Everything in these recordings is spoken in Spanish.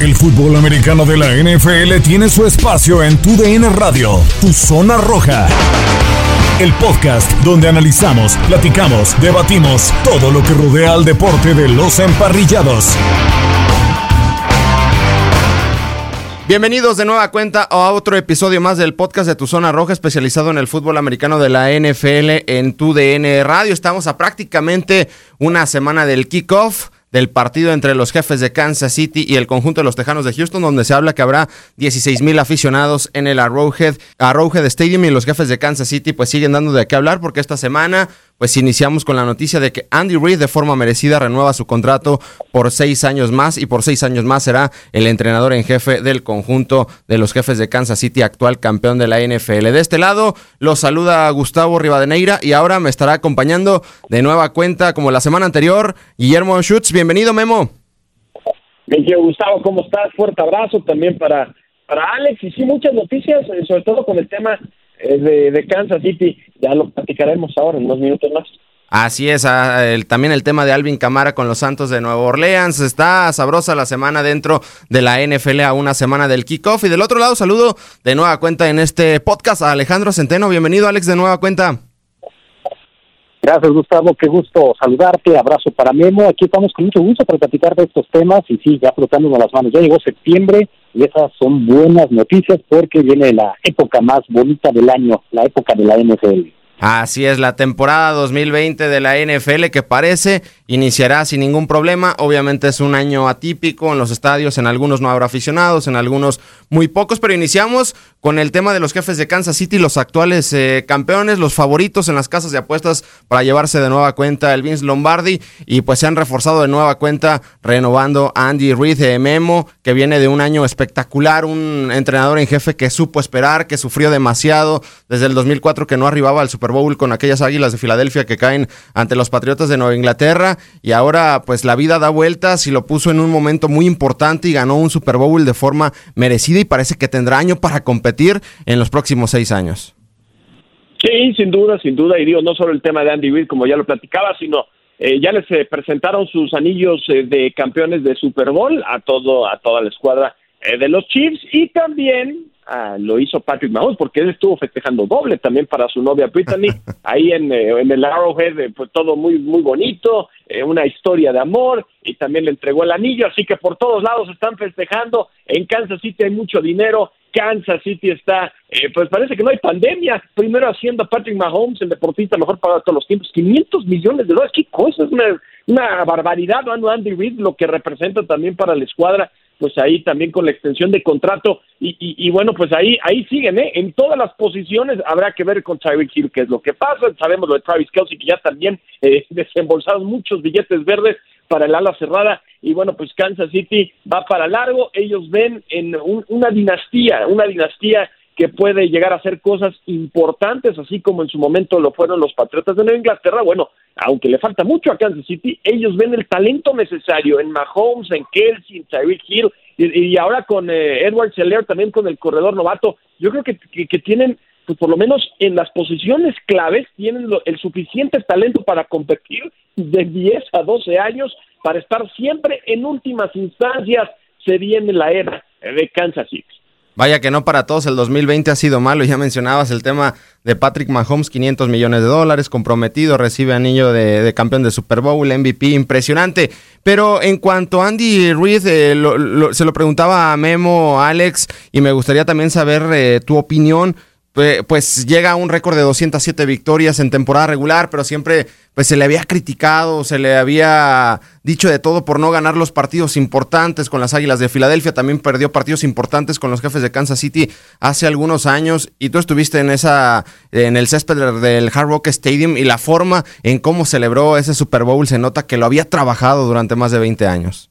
El fútbol americano de la NFL tiene su espacio en Tu DN Radio, Tu Zona Roja. El podcast donde analizamos, platicamos, debatimos todo lo que rodea al deporte de los emparrillados. Bienvenidos de nueva cuenta a otro episodio más del podcast de Tu Zona Roja, especializado en el fútbol americano de la NFL en Tu DN Radio. Estamos a prácticamente una semana del kickoff del partido entre los jefes de Kansas City y el conjunto de los Tejanos de Houston, donde se habla que habrá 16 mil aficionados en el Arrowhead, Arrowhead Stadium y los jefes de Kansas City pues siguen dando de qué hablar porque esta semana pues iniciamos con la noticia de que Andy Reid de forma merecida renueva su contrato por seis años más y por seis años más será el entrenador en jefe del conjunto de los jefes de Kansas City, actual campeón de la NFL. De este lado los saluda Gustavo Rivadeneira y ahora me estará acompañando de nueva cuenta como la semana anterior Guillermo Schutz. Bienvenido Memo. Bien, Gustavo, ¿cómo estás? Fuerte abrazo también para, para Alex y sí, muchas noticias, eh, sobre todo con el tema de, de, Kansas City. Ya lo platicaremos ahora en unos minutos más. Así es, ah, el, también el tema de Alvin Camara con los Santos de Nueva Orleans. Está sabrosa la semana dentro de la NFL a una semana del kickoff. Y del otro lado, saludo de nueva cuenta en este podcast a Alejandro Centeno. Bienvenido, Alex, de nueva cuenta. Gracias, Gustavo. Qué gusto saludarte. Abrazo para Memo. Aquí estamos con mucho gusto para platicar de estos temas. Y sí, ya flotándonos las manos. Ya llegó septiembre y esas son buenas noticias porque viene la época más bonita del año, la época de la NFL. Así es, la temporada 2020 de la NFL que parece iniciará sin ningún problema. Obviamente es un año atípico en los estadios, en algunos no habrá aficionados, en algunos muy pocos, pero iniciamos con el tema de los jefes de Kansas City, los actuales eh, campeones, los favoritos en las casas de apuestas para llevarse de nueva cuenta el Vince Lombardi y pues se han reforzado de nueva cuenta renovando a Andy Reid de Memo, que viene de un año espectacular, un entrenador en jefe que supo esperar, que sufrió demasiado desde el 2004 que no arribaba al Super Bowl con aquellas águilas de Filadelfia que caen ante los Patriotas de Nueva Inglaterra y ahora pues la vida da vueltas y lo puso en un momento muy importante y ganó un Super Bowl de forma merecida y parece que tendrá año para competir en los próximos seis años. Sí, sin duda, sin duda, y digo, no solo el tema de Andy Reid, como ya lo platicaba, sino eh, ya les eh, presentaron sus anillos eh, de campeones de Super Bowl a todo a toda la escuadra de los Chiefs y también ah, lo hizo Patrick Mahomes, porque él estuvo festejando doble también para su novia Brittany, ahí en, eh, en el Arrowhead, eh, pues todo muy, muy bonito, eh, una historia de amor, y también le entregó el anillo, así que por todos lados están festejando, en Kansas City hay mucho dinero, Kansas City está, pues parece que no hay pandemia, primero haciendo a Patrick Mahomes, el deportista mejor pagado de todos los tiempos, 500 millones de dólares, qué cosa, es una, una barbaridad, ¿no? Andy Reid, lo que representa también para la escuadra, pues ahí también con la extensión de contrato. Y, y, bueno, pues ahí ahí siguen, ¿eh? En todas las posiciones habrá que ver con Tyreek Hill qué es lo que pasa, sabemos lo de Travis Kelsey que ya también eh, desembolsaron muchos billetes verdes para el ala cerrada. Y bueno, pues Kansas City va para largo, ellos ven en una dinastía, una dinastía que puede llegar a hacer cosas importantes, así como en su momento lo fueron los Patriotas de Nueva Inglaterra. Bueno, aunque le falta mucho a Kansas City, ellos ven el talento necesario en Mahomes, en Kelsey, en Tyreek Hill y, ahora con eh, Edward Seller también con el corredor novato. Yo creo que, que, tienen, pues por lo menos en las posiciones claves, tienen el suficiente talento para competir de 10 a 12 años para estar siempre en últimas instancias. Se viene la era de Kansas City. Vaya que no para todos el 2020 ha sido malo. Ya mencionabas el tema de Patrick Mahomes, 500 millones de dólares, comprometido, recibe anillo de, campeón de Super Bowl, MVP, impresionante. Pero en cuanto a Andy Reid, eh, se lo preguntaba a Memo, Alex, y me gustaría también saber eh, tu opinión pues llega a un récord de 207 victorias en temporada regular, pero siempre pues se le había criticado, se le había dicho de todo por no ganar los partidos importantes con las Águilas de Filadelfia, también perdió partidos importantes con los jefes de Kansas City hace algunos años y tú estuviste en esa en el césped del Hard Rock Stadium y la forma en cómo celebró ese Super Bowl se nota que lo había trabajado durante más de 20 años.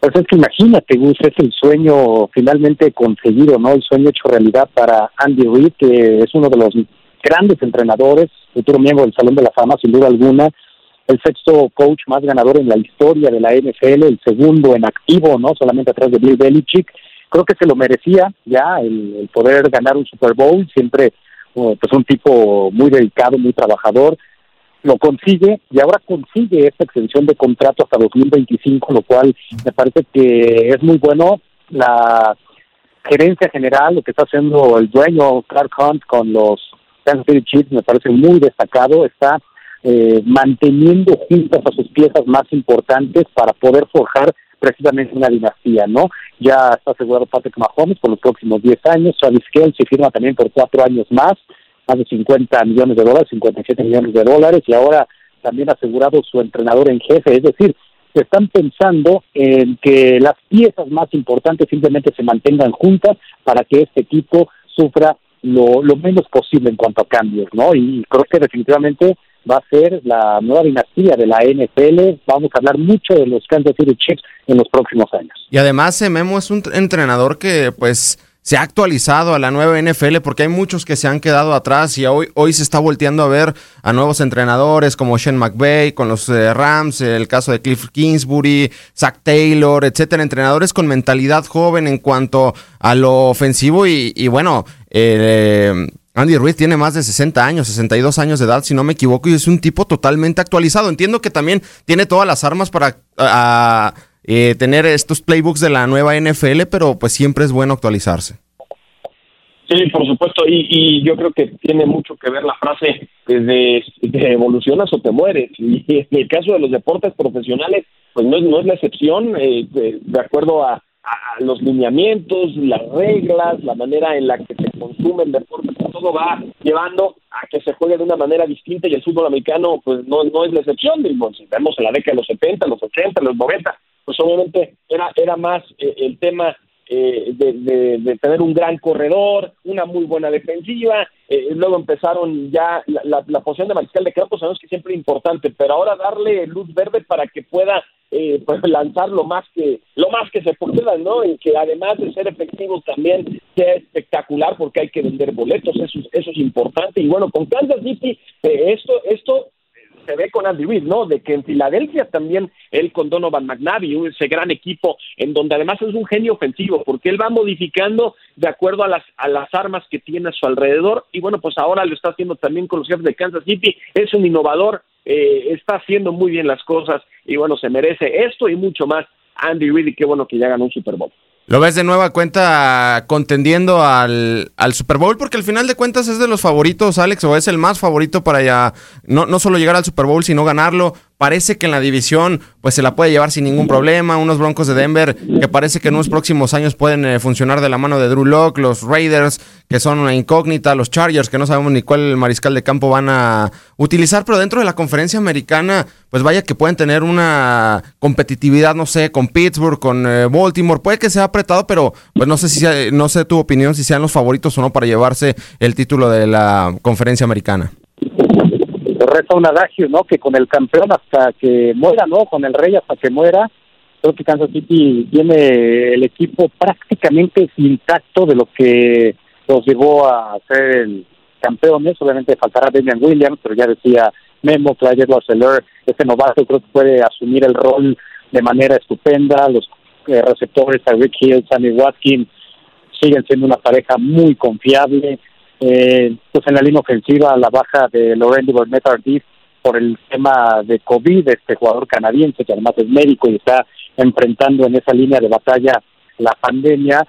Pues es que imagínate, Gus, es el sueño finalmente conseguido, ¿no? El sueño hecho realidad para Andy Reid, que es uno de los grandes entrenadores, futuro miembro del Salón de la Fama, sin duda alguna, el sexto coach más ganador en la historia de la NFL, el segundo en activo, ¿no? Solamente atrás de Bill Belichick. Creo que se lo merecía ya el, poder ganar un Super Bowl, siempre pues un tipo muy dedicado, muy trabajador lo consigue y ahora consigue esta extensión de contrato hasta 2025, lo cual me parece que es muy bueno. La gerencia general, lo que está haciendo el dueño Clark Hunt con los Me parece muy destacado. Está eh, manteniendo juntas a sus piezas más importantes para poder forjar precisamente una dinastía, ¿no? Ya está asegurado Patrick Mahomes por los próximos 10 años, Travis Kelce firma también por cuatro años más, más de 50 millones de dólares, 57 millones de dólares, y ahora también asegurado su entrenador en jefe. Es decir, están pensando en que las piezas más importantes simplemente se mantengan juntas para que este equipo sufra lo, lo menos posible en cuanto a cambios, ¿no? Y creo que definitivamente va a ser la nueva dinastía de la NFL. Vamos a hablar mucho de los Kansas City Chiefs en los próximos años. Y además, eh, Memo es un entrenador que, pues, se ha actualizado a la nueva NFL porque hay muchos que se han quedado atrás y hoy, hoy se está volteando a ver a nuevos entrenadores como Shane McVay con los eh, Rams, el caso de Cliff Kingsbury, Zach Taylor, etcétera, entrenadores con mentalidad joven en cuanto a lo ofensivo y, bueno, eh, Andy Ruiz tiene más de 60 años, 62 años de edad, si no me equivoco, y es un tipo totalmente actualizado. Entiendo que también tiene todas las armas para eh, tener estos playbooks de la nueva NFL, pero pues siempre es bueno actualizarse. Sí, por supuesto, y, yo creo que tiene mucho que ver la frase de, evolucionas o te mueres. Y en el caso de los deportes profesionales, pues no es, no es la excepción, eh, de, acuerdo a, los lineamientos, las reglas, la manera en la que se consume el deporte, todo va llevando a que se juegue de una manera distinta y el fútbol americano pues no, no es la excepción. Si vemos en la década de los 70, los 80, los 90, pues obviamente era, era más eh, el tema eh, de, tener un gran corredor, una muy buena defensiva, eh, luego empezaron ya la, la, posición de mariscal de campo, sabemos que siempre es importante, pero ahora darle luz verde para que pueda pues lanzar lo más que lo más que se pueda, ¿no? Y que además de ser efectivo también sea espectacular porque hay que vender boletos, eso, eso es importante. Y bueno, con Kansas City, esto, esto se ve con Andy Reid, ¿no? De que en Filadelfia también él con Donovan McNabb, ese gran equipo, en donde además es un genio ofensivo, porque él va modificando de acuerdo a las, a las armas que tiene a su alrededor, y bueno, pues ahora lo está haciendo también con los jefes de Kansas City, es un innovador, eh, está haciendo muy bien las cosas, y bueno, se merece esto y mucho más Andy Reid, y qué bueno que ya ganó un Super Bowl. ¿Lo ves de nueva cuenta contendiendo al, al, Super Bowl? Porque al final de cuentas es de los favoritos, Alex, o es el más favorito para ya no, no solo llegar al Super Bowl, sino ganarlo. Parece que en la división pues se la puede llevar sin ningún problema. Unos Broncos de Denver que parece que en unos próximos años pueden eh, funcionar de la mano de Drew Locke, los Raiders que son una incógnita, los Chargers que no sabemos ni cuál mariscal de campo van a utilizar, pero dentro de la conferencia americana pues vaya que pueden tener una competitividad, no sé, con Pittsburgh, con eh, Baltimore, puede que sea apretado, pero pues no sé si no sé tu opinión si sean los favoritos o no para llevarse el título de la conferencia americana resta un adagio, ¿no? Que con el campeón hasta que muera, ¿no? Con el rey hasta que muera. Creo que Kansas City tiene el equipo prácticamente intacto de lo que los llevó a ser el campeones. Obviamente faltará Damian Williams, pero ya decía Memo, Clyde Edwards-Helaire, este novato creo que puede asumir el rol de manera estupenda. Los eh, receptores, Rick Hill, Sammy Watkins, siguen siendo una pareja muy confiable. Eh, pues en la línea ofensiva, la baja de Laurent Burnett Ardis por el tema de COVID, este jugador canadiense que además es médico y está enfrentando en esa línea de batalla la pandemia,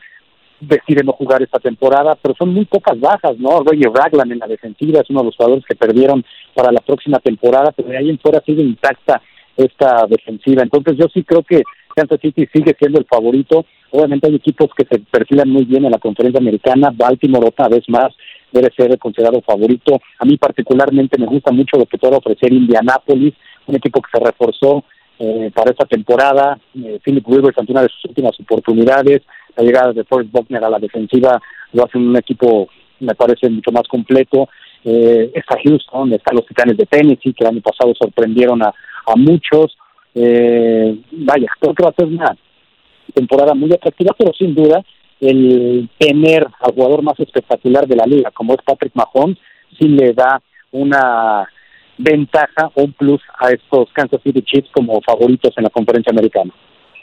decide no jugar esta temporada, pero son muy pocas bajas, ¿no? Roger Raglan en la defensiva es uno de los jugadores que perdieron para la próxima temporada, pero de ahí en fuera sigue intacta esta defensiva. Entonces yo sí creo que Kansas City sigue siendo el favorito. Obviamente hay equipos que se perfilan muy bien en la conferencia americana. Baltimore otra vez más debe ser considerado favorito. A mí particularmente me gusta mucho lo que puede ofrecer Indianapolis, un equipo que se reforzó eh, para esta temporada. Eh, Philip Rivers ante una de sus últimas oportunidades. La llegada de Forrest Buckner a la defensiva lo hace un equipo, me parece, mucho más completo. Eh, está Houston, están los Titanes de Tennessee, que el año pasado sorprendieron a, a muchos. Eh, vaya, creo que va a ser una temporada muy atractiva, pero sin duda el tener al jugador más espectacular de la liga, como es Patrick Mahomes, sí le da una ventaja un plus a estos Kansas City Chiefs como favoritos en la conferencia americana.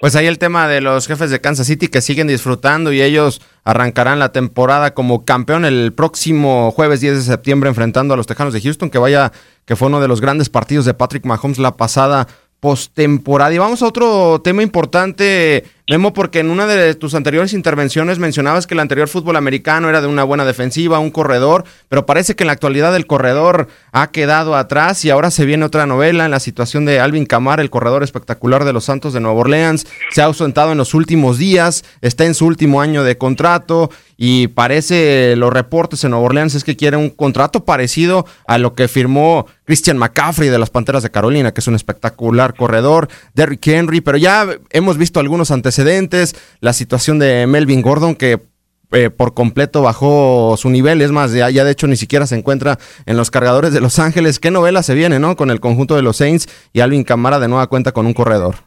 Pues ahí el tema de los jefes de Kansas City que siguen disfrutando y ellos arrancarán la temporada como campeón el próximo jueves 10 de septiembre enfrentando a los Tejanos de Houston, que vaya que fue uno de los grandes partidos de Patrick Mahomes la pasada postemporada. Y vamos a otro tema importante, Memo, porque en una de tus anteriores intervenciones mencionabas que el anterior fútbol americano era de una buena defensiva, un corredor, pero parece que en la actualidad el corredor ha quedado atrás y ahora se viene otra novela en la situación de Alvin Kamara, el corredor espectacular de los Santos de Nueva Orleans. Se ha ausentado en los últimos días, está en su último año de contrato y parece los reportes en Nueva Orleans es que quiere un contrato parecido a lo que firmó Christian McCaffrey de las Panteras de Carolina, que es un espectacular corredor, Derrick Henry, pero ya hemos visto algunos antecedentes, la situación de Melvin Gordon que eh, por completo bajó su nivel, es más, ya, ya, de hecho ni siquiera se encuentra en los cargadores de Los Ángeles. ¿Qué novela se viene, no? Con el conjunto de los Saints y Alvin Camara de nueva cuenta con un corredor.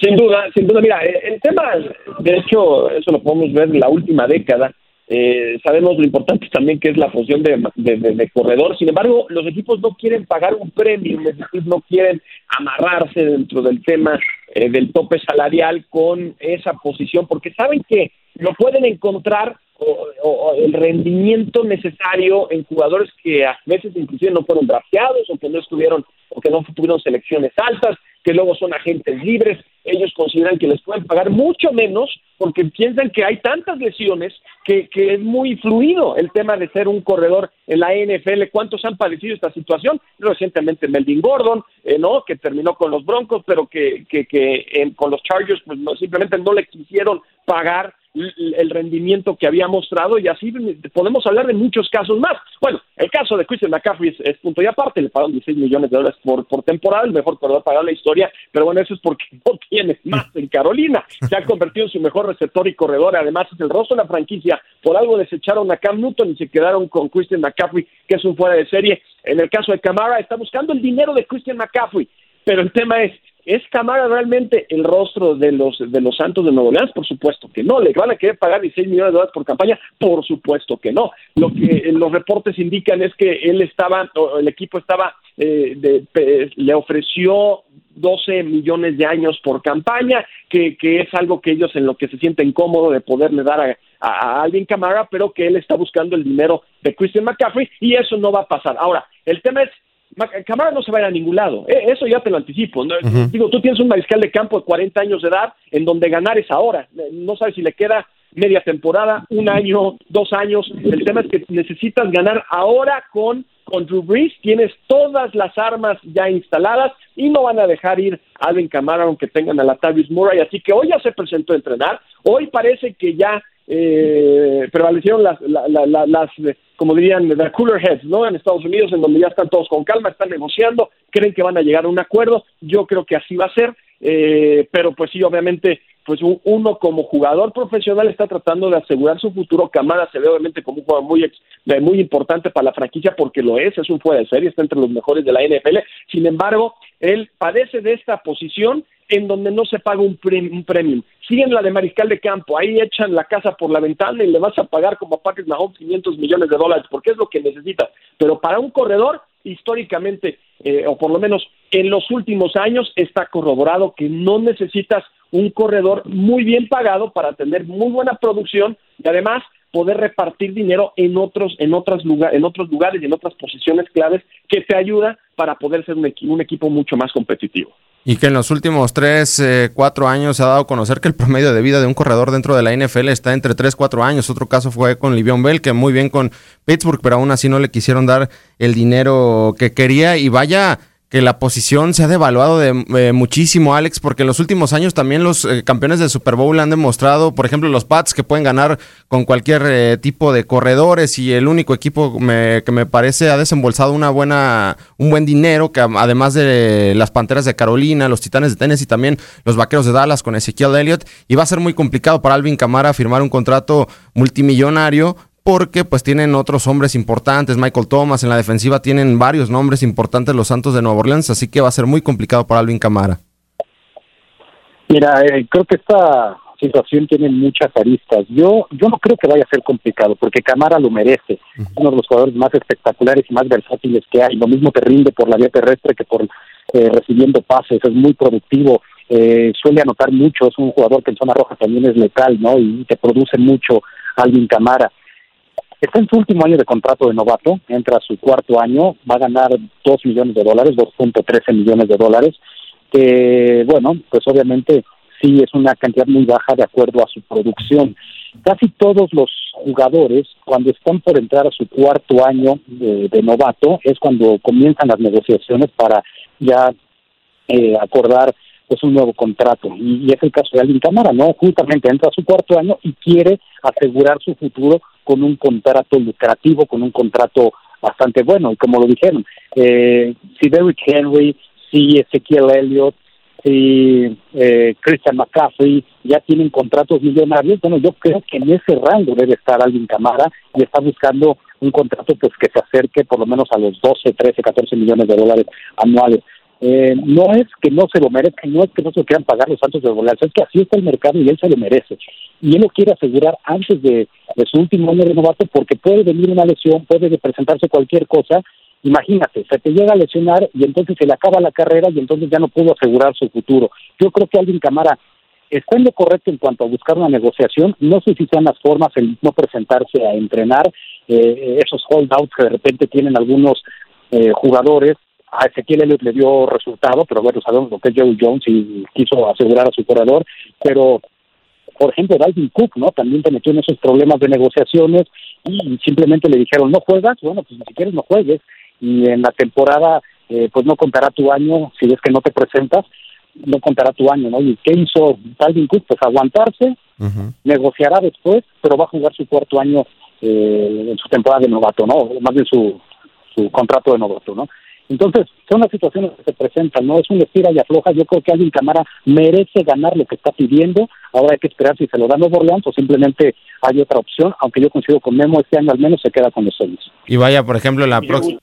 Sin duda, sin duda. Mira, eh, el tema, de hecho, eso lo podemos ver en la última década. Eh, sabemos lo importante también que es la función de, de, corredor. Sin embargo, los equipos no quieren pagar un premio, es decir, no quieren amarrarse dentro del tema eh, del tope salarial con esa posición, porque saben que lo pueden encontrar o, el rendimiento necesario en jugadores que a veces inclusive no fueron drafteados o que no estuvieron o que no tuvieron selecciones altas que luego son agentes libres, ellos consideran que les pueden pagar mucho menos porque piensan que hay tantas lesiones que, que es muy fluido el tema de ser un corredor en la NFL. ¿Cuántos han padecido esta situación? Recientemente Melvin Gordon, eh, ¿no? Que terminó con los Broncos, pero que, que, que con los Chargers pues no, simplemente no le quisieron pagar el rendimiento que había mostrado y así podemos hablar de muchos casos más. Bueno, el caso de Christian McCaffrey es, punto y aparte, le pagaron 16 millones de dólares por, por temporada, el mejor corredor pagado en la historia, pero bueno, eso es porque no tiene más en Carolina. Se ha convertido en su mejor receptor y corredor, además es el rostro de la franquicia. Por algo desecharon a Cam Newton y se quedaron con Christian McCaffrey, que es un fuera de serie. En el caso de Camara, está buscando el dinero de Christian McCaffrey, pero el tema es, ¿Es Camara realmente el rostro de los de los Santos de Nuevo Orleans? Por supuesto que no. ¿Le van a querer pagar 16 millones de dólares por campaña? Por supuesto que no. Lo que los reportes indican es que él estaba, o el equipo estaba, eh, le ofreció 12 millones de años por campaña, que, que es algo que ellos en lo que se sienten cómodos de poderle dar a, a, Alvin Camara, pero que él está buscando el dinero de Christian McCaffrey y eso no va a pasar. Ahora, el tema es Camara no se va a ir a ningún lado, e, eso ya te lo anticipo. Digo, tú tienes un mariscal de campo de 40 años de edad en donde ganar es ahora. No sabes si le queda media temporada, un año, dos años. El tema es que necesitas ganar ahora con, con Drew Brees. Tienes todas las armas ya instaladas y no van a dejar ir a Alvin Camara aunque tengan a la Tavis Murray. Así que hoy ya se presentó a entrenar. Hoy parece que ya eh, prevalecieron las, las, como dirían, the cooler heads, ¿no? En Estados Unidos, en donde ya están todos con calma, están negociando, creen que van a llegar a un acuerdo. Yo creo que así va a ser, eh, pero pues sí, obviamente pues uno como jugador profesional está tratando de asegurar su futuro. Camara se ve obviamente como un jugador muy, muy importante para la franquicia porque lo es, es un fuera de serie, está entre los mejores de la NFL. Sin embargo, él padece de esta posición en donde no se paga un, un premium. Siguen la de mariscal de campo, ahí echan la casa por la ventana y le vas a pagar como a Patrick Mahomes 500 millones de dólares porque es lo que necesita. Pero para un corredor, históricamente, eh, o por lo menos en los últimos años, está corroborado que no necesitas un corredor muy bien pagado para tener muy buena producción y además poder repartir dinero en otros en otros lugares en otros lugares y en otras posiciones claves que te ayuda para poder ser un, un equipo mucho más competitivo. Y que en los últimos 3, eh, 4 años se ha dado a conocer que el promedio de vida de un corredor dentro de la NFL está entre 3, 4 años. Otro caso fue con Livion Bell, que muy bien con Pittsburgh, pero aún así no le quisieron dar el dinero que quería. Y vaya que la posición se ha devaluado de, eh, muchísimo, Alex, porque en los últimos años también los eh, campeones del Super Bowl han demostrado, por ejemplo, los Pats que pueden ganar con cualquier eh, tipo de corredores y el único equipo que me parece ha desembolsado una buena, un buen dinero, que además de las Panteras de Carolina, los Titanes de Tennessee y también los Vaqueros de Dallas con Ezequiel Elliott, y va a ser muy complicado para Alvin Camara firmar un contrato multimillonario porque pues tienen otros hombres importantes, Michael Thomas, en la defensiva tienen varios nombres importantes los Santos de Nueva Orleans, así que va a ser muy complicado para Alvin Camara. Mira, eh, creo que esta situación tiene muchas aristas. Yo yo no creo que vaya a ser complicado, porque Camara lo merece. Uno de los jugadores más espectaculares y más versátiles que hay. Lo mismo te rinde por la vía terrestre que por eh, recibiendo pases. Es muy productivo. Eh, suele anotar mucho. Es un jugador que en zona roja también es letal, ¿no? Y te produce mucho Alvin Camara. Está en su último año de contrato de novato, entra a su cuarto año, va a ganar 2 millones de dólares, 2.13 millones de dólares, que bueno, pues obviamente sí es una cantidad muy baja de acuerdo a su producción. Casi todos los jugadores, cuando están por entrar a su cuarto año de, novato, es cuando comienzan las negociaciones para ya eh, acordar pues un nuevo contrato. Y, es el caso de Alvin Camara, ¿no? Justamente entra a su cuarto año y quiere asegurar su futuro con un contrato lucrativo, con un contrato bastante bueno. Y como lo dijeron, eh, si Derrick Henry, si Ezequiel Elliott, si eh, Christian McCaffrey ya tienen contratos millonarios, bueno, yo creo que en ese rango debe estar Alvin Camara y está buscando un contrato pues que se acerque por lo menos a los 12, 13, 14 millones de dólares anuales. Eh, no es que no se lo merezca, no es que no se lo quieran pagar los Santos de Orleans, es que así está el mercado y él se lo merece. Y él lo quiere asegurar antes de, su último año de novato porque puede venir una lesión, puede presentarse cualquier cosa. Imagínate, se te llega a lesionar y entonces se le acaba la carrera y entonces ya no pudo asegurar su futuro. Yo creo que Alvin Camara está en lo correcto en cuanto a buscar una negociación. No sé si sean las formas el no presentarse a entrenar, eh, esos holdouts que de repente tienen algunos eh, jugadores a Ezequiel Elliott le dio resultado, pero bueno, sabemos lo que es Joe Jones y quiso asegurar a su corredor, pero por ejemplo, Dalvin Cook, ¿no? También te metió en esos problemas de negociaciones y simplemente le dijeron, no juegas, bueno, pues si quieres no juegues, y en la temporada, eh, pues no contará tu año, si es que no te presentas, no contará tu año, ¿no? ¿Y qué hizo Dalvin Cook? Pues aguantarse, negociará después, pero va a jugar su cuarto año eh, en su temporada de novato, ¿no? Más bien su, su contrato de novato, ¿no? Entonces, son las situaciones que se presentan, ¿no? Es un estira y afloja. Yo creo que alguien Camara merece ganar lo que está pidiendo. Ahora hay que esperar si se lo da Nuevo Orleans o simplemente hay otra opción, aunque yo coincido con Memo, este año al menos se queda con los sueños. Y vaya, por ejemplo, la próxima...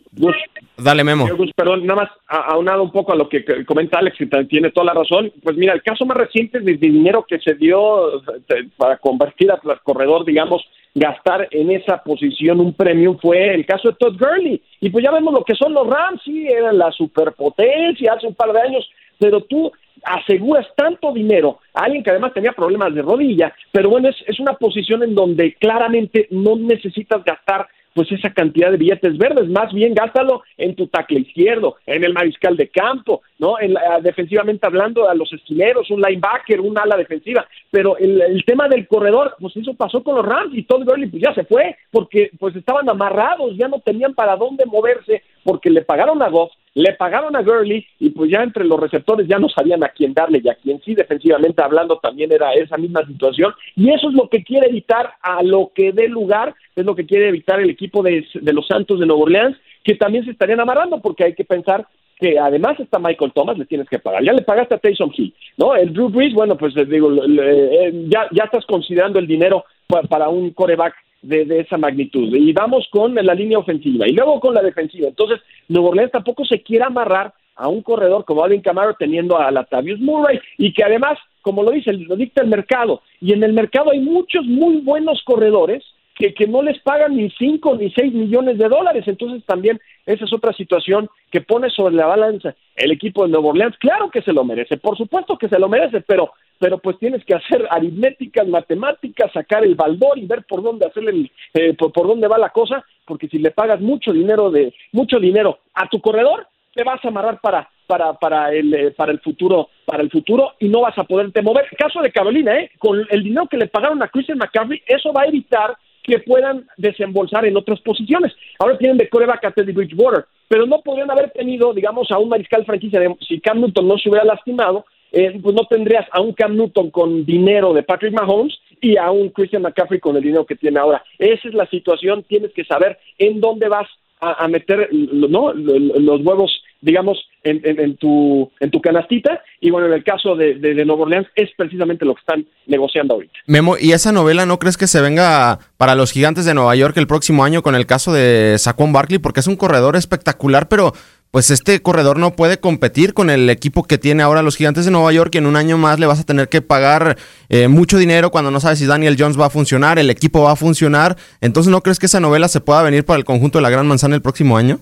Dale, Memo. perdón, nada más aunado un poco a lo que comenta Alex, y tiene toda la razón. Pues mira, el caso más reciente de dinero que se dio eh, para convertir al corredor, digamos, gastar en esa posición un premium fue el caso de Todd Gurley. Y pues ya vemos lo que son los Rams, sí, eran la superpotencia hace un par de años, pero tú aseguras tanto dinero a alguien que además tenía problemas de rodilla, pero bueno, es, es una posición en donde claramente no necesitas gastar pues esa cantidad de billetes verdes, más bien gástalo en tu tackle izquierdo, en el mariscal de campo, ¿no? En defensivamente hablando a los esquineros, un linebacker, un ala defensiva, pero el, tema del corredor, pues eso pasó con los Rams y Todd Gurley pues ya se fue, porque pues estaban amarrados, ya no tenían para dónde moverse, porque le pagaron a Goff, le pagaron a Gurley y pues ya entre los receptores ya no sabían a quién darle y a quién sí, defensivamente hablando también era esa misma situación y eso es lo que quiere evitar a lo que dé lugar, es lo que quiere evitar el equipo de, los Santos de Nueva Orleans, que también se estarían amarrando porque hay que pensar que además está Michael Thomas, le tienes que pagar. Ya le pagaste a Taysom Hill, ¿no? El Drew Brees, bueno, pues digo, eh, ya, ya estás considerando el dinero para, para un coreback de, de, esa magnitud. Y vamos con la línea ofensiva y luego con la defensiva. Entonces, Nuevo Orleans tampoco se quiere amarrar a un corredor como Alvin Camaro teniendo a Latavius Murray y que además, como lo dice, lo dicta el mercado. Y en el mercado hay muchos muy buenos corredores que, que no les pagan ni 5 ni 6 millones de dólares. Entonces también esa es otra situación que pone sobre la balanza el equipo de Nuevo Orleans. Claro que se lo merece, por supuesto que se lo merece, pero pero pues tienes que hacer aritméticas, matemáticas, sacar el baldor y ver por dónde hacerle eh, por, dónde va la cosa, porque si le pagas mucho dinero de mucho dinero a tu corredor, te vas a amarrar para para para el eh, para el futuro para el futuro y no vas a poderte mover. Caso de Carolina, eh, con el dinero que le pagaron a Christian McCaffrey, eso va a evitar que puedan desembolsar en otras posiciones. Ahora tienen de coreback a Teddy Bridgewater, pero no podrían haber tenido, digamos, a un mariscal franquicia de, si Cam Newton no se hubiera lastimado, eh, pues no tendrías a un Cam Newton con dinero de Patrick Mahomes y a un Christian McCaffrey con el dinero que tiene ahora. Esa es la situación, tienes que saber en dónde vas a, meter los huevos, digamos, en, tu, en tu canastita. Y bueno, en el caso de, de, de Nueva Orleans es precisamente lo que están negociando ahorita. Memo, ¿y esa novela no crees que se venga para los gigantes de Nueva York el próximo año con el caso de Saquon Barkley? Porque es un corredor espectacular, pero pues este corredor no puede competir con el equipo que tiene ahora los Gigantes de Nueva York y en un año más le vas a tener que pagar eh, mucho dinero cuando no sabes si Daniel Jones va a funcionar, el equipo va a funcionar. Entonces, ¿no crees que esa novela se pueda venir para el conjunto de la Gran Manzana el próximo año?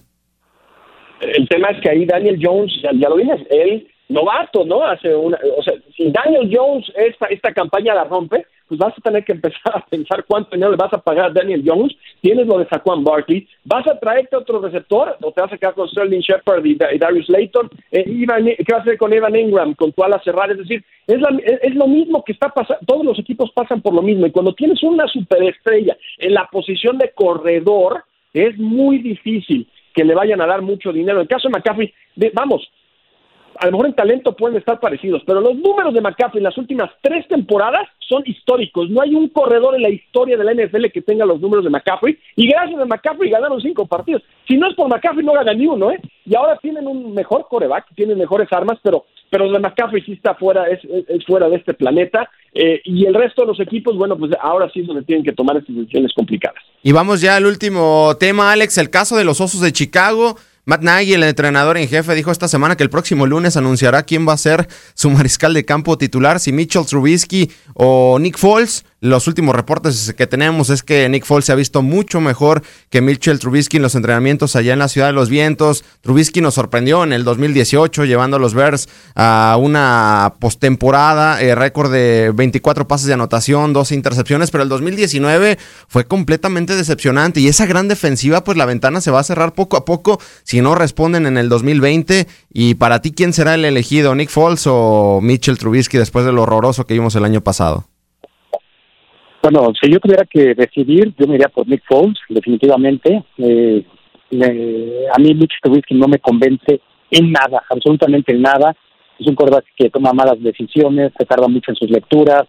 El tema es que ahí Daniel Jones, ya, lo dices, él novato, ¿no? Hace una, o sea, si Daniel Jones esta, esta campaña la rompe, pues vas a tener que empezar a pensar cuánto dinero le vas a pagar a Daniel Jones, tienes lo de Saquon Barkley, vas a traerte otro receptor o te vas a quedar con Sterling Shepard y, Darius Layton, eh, ¿qué vas a hacer con Evan Ingram, con tu ala cerrada? Es decir, es, es lo mismo que está pasando, todos los equipos pasan por lo mismo. Y cuando tienes una superestrella en la posición de corredor, es muy difícil que le vayan a dar mucho dinero. En el caso de McCaffrey, vamos, a lo mejor en talento pueden estar parecidos, pero los números de McCaffrey en las últimas tres temporadas son históricos. No hay un corredor en la historia de la NFL que tenga los números de McCaffrey. Y gracias a McCaffrey ganaron cinco partidos. Si no es por McCaffrey, no ganan ni uno, ¿eh? Y ahora tienen un mejor coreback, tienen mejores armas, pero pero de McCaffrey sí está fuera, es, fuera de este planeta. Eh, y el resto de los equipos, bueno, pues ahora sí es donde tienen que tomar estas decisiones complicadas. Y vamos ya al último tema, Alex, el caso de los Osos de Chicago. Matt Nagy, el entrenador en jefe, dijo esta semana que el próximo lunes anunciará quién va a ser su mariscal de campo titular, si Mitchell Trubisky o Nick Foles. Los últimos reportes que tenemos es que Nick Foles se ha visto mucho mejor que Mitchell Trubisky en los entrenamientos allá en la Ciudad de los Vientos. Trubisky nos sorprendió en el 2018 llevando a los Bears a una postemporada, eh, récord de 24 pases de anotación, 12 intercepciones, pero el 2019 fue completamente decepcionante y esa gran defensiva pues la ventana se va a cerrar poco a poco si no responden en el 2020 y para ti quién será el elegido, Nick Foles o Mitchell Trubisky después de lo horroroso que vimos el año pasado. Bueno, si yo tuviera que decidir, yo me iría por Nick Foles, definitivamente. Eh, a mí Mitch Trubisky no me convence en nada, absolutamente en nada. Es un quarterback que toma malas decisiones, se tarda mucho en sus lecturas.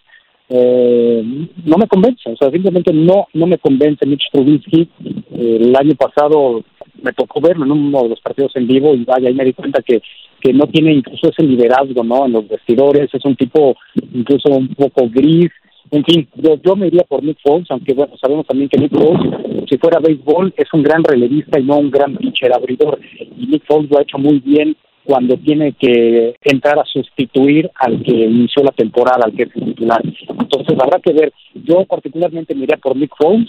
Eh, no me convence, o sea, simplemente no no me convence Mitch Trubisky. Eh, el año pasado me tocó verlo en uno de los partidos en vivo y vaya, ahí me di cuenta que que no tiene incluso ese liderazgo, ¿no? En los vestidores, es un tipo incluso un poco gris, en fin, yo, yo me iría por Nick Foles, aunque bueno, sabemos también que Nick Foles, si fuera béisbol, es un gran relevista y no un gran pitcher abridor. Y Nick Foles lo ha hecho muy bien cuando tiene que entrar a sustituir al que inició la temporada, al que es titular. Entonces habrá que ver. Yo particularmente me iría por Nick Foles,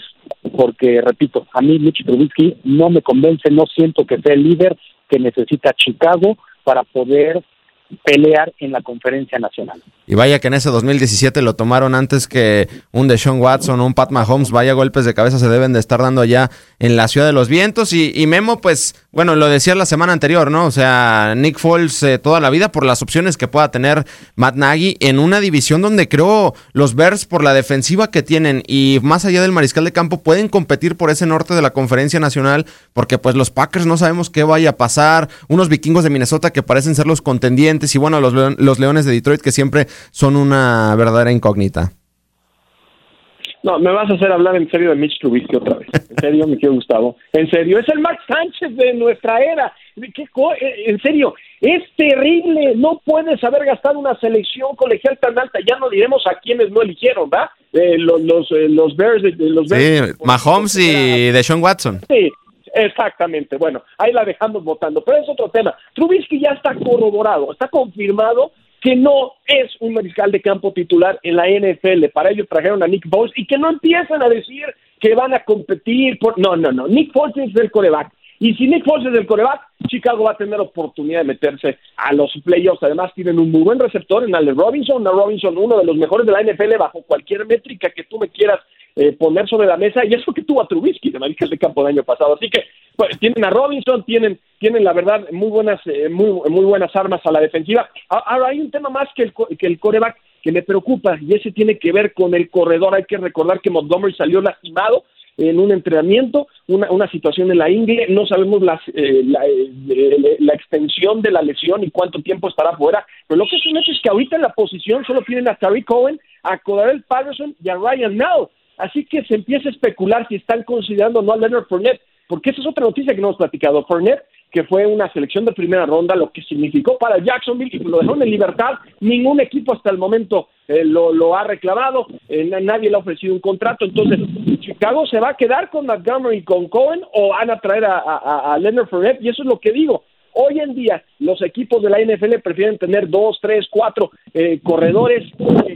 porque repito, a mí Mitch Trubisky no me convence, no siento que sea el líder que necesita Chicago para poder pelear en la conferencia nacional. Y vaya que en ese 2017 lo tomaron antes que un Deshaun Watson o un Pat Mahomes. Vaya golpes de cabeza se deben de estar dando allá en la ciudad de los vientos. Y, Memo, pues, bueno, lo decía la semana anterior, ¿no? O sea, Nick Foles eh, toda la vida por las opciones que pueda tener Matt Nagy en una división donde creo los Bears por la defensiva que tienen y más allá del mariscal de campo pueden competir por ese norte de la conferencia nacional porque pues los Packers no sabemos qué vaya a pasar. Unos vikingos de Minnesota que parecen ser los contendientes y bueno, los, los Leones de Detroit que siempre son una verdadera incógnita. No, me vas a hacer hablar en serio de Mitch Trubisky otra vez. En serio, mi querido Gustavo. En serio, es el Max Sánchez de nuestra era. ¿Qué eh, en serio, es terrible. No puedes haber gastado una selección colegial tan alta. Ya no diremos a quienes no eligieron, ¿va? Eh, los, los, eh, los Bears. Los Bears sí, Mahomes y Deshaun Watson. Sí, exactamente. Bueno, ahí la dejamos votando. Pero es otro tema. Trubisky ya está corroborado, está confirmado que no es un mariscal de campo titular en la NFL. Para ello trajeron a Nick Foles y que no empiezan a decir que van a competir por... No, no, no. Nick Foles es el coreback. Y si Nick Foles es el coreback, Chicago va a tener oportunidad de meterse a los playoffs. Además, tienen un muy buen receptor en Ale Robinson. A Robinson, uno de los mejores de la NFL bajo cualquier métrica que tú me quieras eh, poner sobre la mesa. Y eso que tuvo a Trubisky de mariscal de campo del año pasado. Así que pues, tienen a Robinson, tienen, tienen la verdad muy buenas, eh, muy, muy buenas armas a la defensiva. Ahora hay un tema más que el, que el coreback que me preocupa y ese tiene que ver con el corredor. Hay que recordar que Montgomery salió lastimado en un entrenamiento, una, una situación en la ingle, no sabemos las, eh, la, eh, la, extensión de la lesión y cuánto tiempo estará fuera, pero lo que es un hecho es que ahorita en la posición solo tienen a Tariq Cohen, a Codarel Patterson y a Ryan Now, así que se empieza a especular si están considerando no a Leonard Fournette, porque esa es otra noticia que no hemos platicado. Fournette, que fue una selección de primera ronda, lo que significó para Jacksonville y lo dejaron en libertad. Ningún equipo hasta el momento eh, lo, lo, ha reclamado, eh, nadie le ha ofrecido un contrato. Entonces, Chicago se va a quedar con Montgomery con Cohen o van a traer a, a, a Leonard Fournette, y eso es lo que digo. Hoy en día los equipos de la NFL prefieren tener dos, tres, cuatro eh, corredores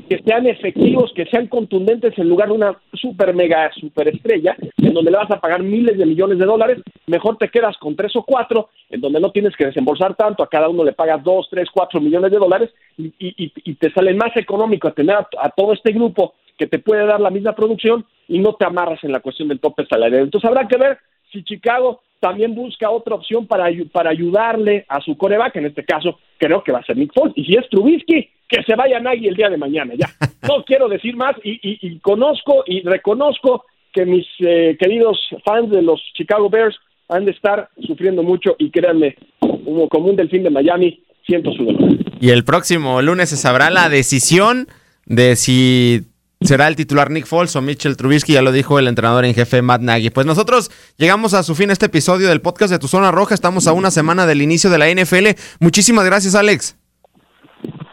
que sean efectivos, que sean contundentes en lugar de una super mega super estrella en donde le vas a pagar miles de millones de dólares. Mejor te quedas con tres o cuatro en donde no tienes que desembolsar tanto, a cada uno le pagas dos, tres, cuatro millones de dólares y, te sale más económico tener a, todo este grupo que te puede dar la misma producción y no te amarras en la cuestión del tope salarial. Entonces habrá que ver si Chicago también busca otra opción para, para ayudarle a su coreback, en este caso creo que va a ser Nick Foles, y si es Trubisky, que se vaya Nagy el día de mañana, ya. No quiero decir más y, y, conozco y reconozco que mis eh, queridos fans de los Chicago Bears han de estar sufriendo mucho y créanme, como, como un delfín de Miami, siento su dolor. Y el próximo lunes se sabrá la decisión de si será el titular Nick Foles o Mitchell Trubisky, ya lo dijo el entrenador en jefe Matt Nagy. Pues nosotros llegamos a su fin este episodio del podcast de Tu Zona Roja, estamos a una semana del inicio de la NFL. Muchísimas gracias, Alex.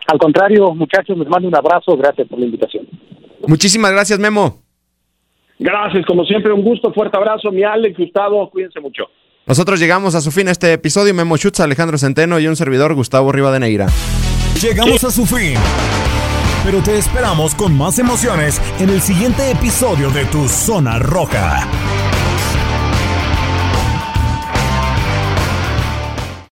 Al contrario, muchachos, les mando un abrazo, gracias por la invitación. Muchísimas gracias, Memo. Gracias, como siempre, un gusto, fuerte abrazo, mi Alex, Gustavo, cuídense mucho. Nosotros llegamos a su fin este episodio, Memo Schutz, Alejandro Centeno y un servidor, Gustavo Rivadeneira. Llegamos a su fin pero te esperamos con más emociones en el siguiente episodio de Tu Zona Roja.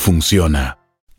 funciona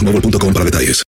boostmobile.com para detalles.